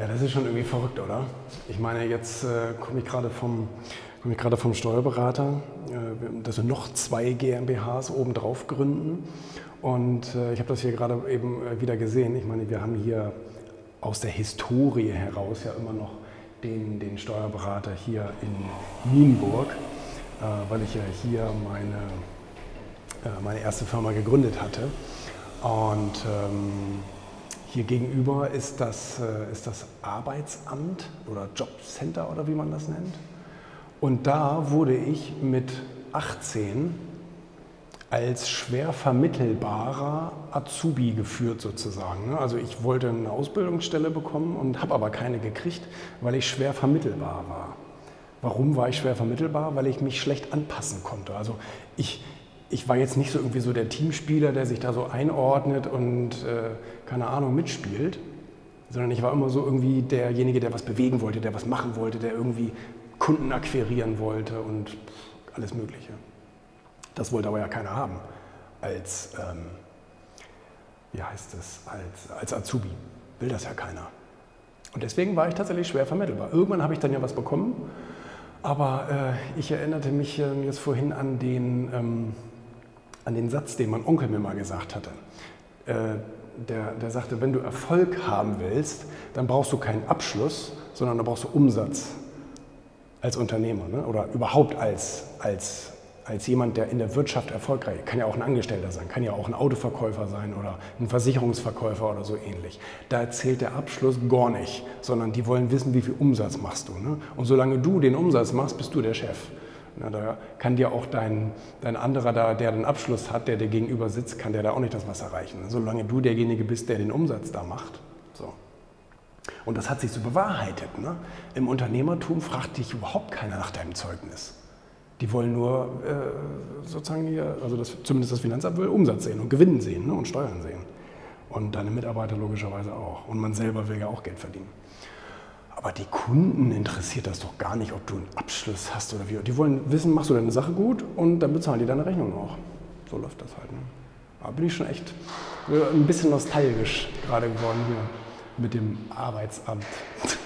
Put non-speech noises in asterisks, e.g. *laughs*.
Ja, das ist schon irgendwie verrückt, oder? Ich meine, jetzt äh, komme ich gerade vom, komm ich gerade vom Steuerberater, äh, dass wir noch zwei GmbHs obendrauf gründen. Und äh, ich habe das hier gerade eben äh, wieder gesehen. Ich meine, wir haben hier aus der Historie heraus ja immer noch den, den Steuerberater hier in Nienburg, äh, weil ich ja hier meine, äh, meine erste Firma gegründet hatte. Und ähm, hier gegenüber ist das, äh, ist das Arbeitsamt oder Jobcenter oder wie man das nennt. Und da wurde ich mit 18 als schwer vermittelbarer Azubi geführt sozusagen. Also ich wollte eine Ausbildungsstelle bekommen und habe aber keine gekriegt, weil ich schwer vermittelbar war. Warum war ich schwer vermittelbar? Weil ich mich schlecht anpassen konnte. Also ich, ich war jetzt nicht so irgendwie so der Teamspieler, der sich da so einordnet und äh, keine Ahnung mitspielt, sondern ich war immer so irgendwie derjenige, der was bewegen wollte, der was machen wollte, der irgendwie Kunden akquirieren wollte und alles Mögliche. Das wollte aber ja keiner haben als, ähm, wie heißt es, als, als Azubi. Will das ja keiner. Und deswegen war ich tatsächlich schwer vermittelbar. Irgendwann habe ich dann ja was bekommen, aber äh, ich erinnerte mich äh, jetzt vorhin an den, ähm, an den Satz, den mein Onkel mir mal gesagt hatte. Äh, der, der sagte, wenn du Erfolg haben willst, dann brauchst du keinen Abschluss, sondern dann brauchst du Umsatz als Unternehmer ne? oder überhaupt als, als, als jemand, der in der Wirtschaft erfolgreich ist. Kann ja auch ein Angestellter sein, kann ja auch ein Autoverkäufer sein oder ein Versicherungsverkäufer oder so ähnlich. Da erzählt der Abschluss gar nicht, sondern die wollen wissen, wie viel Umsatz machst du. Ne? Und solange du den Umsatz machst, bist du der Chef. Na, da kann dir auch dein, dein anderer, da, der den Abschluss hat, der dir gegenüber sitzt, kann der da auch nicht das was erreichen. Solange du derjenige bist, der den Umsatz da macht. So. Und das hat sich so bewahrheitet. Ne? Im Unternehmertum fragt dich überhaupt keiner nach deinem Zeugnis. Die wollen nur äh, sozusagen hier, also das, zumindest das Finanzamt will Umsatz sehen und Gewinn sehen ne? und Steuern sehen. Und deine Mitarbeiter logischerweise auch. Und man selber will ja auch Geld verdienen. Aber die Kunden interessiert das doch gar nicht, ob du einen Abschluss hast oder wie. Die wollen wissen, machst du deine Sache gut und dann bezahlen die deine Rechnung auch. So läuft das halt. Ne? Da bin ich schon echt ein bisschen nostalgisch gerade geworden hier mit dem Arbeitsamt. *laughs*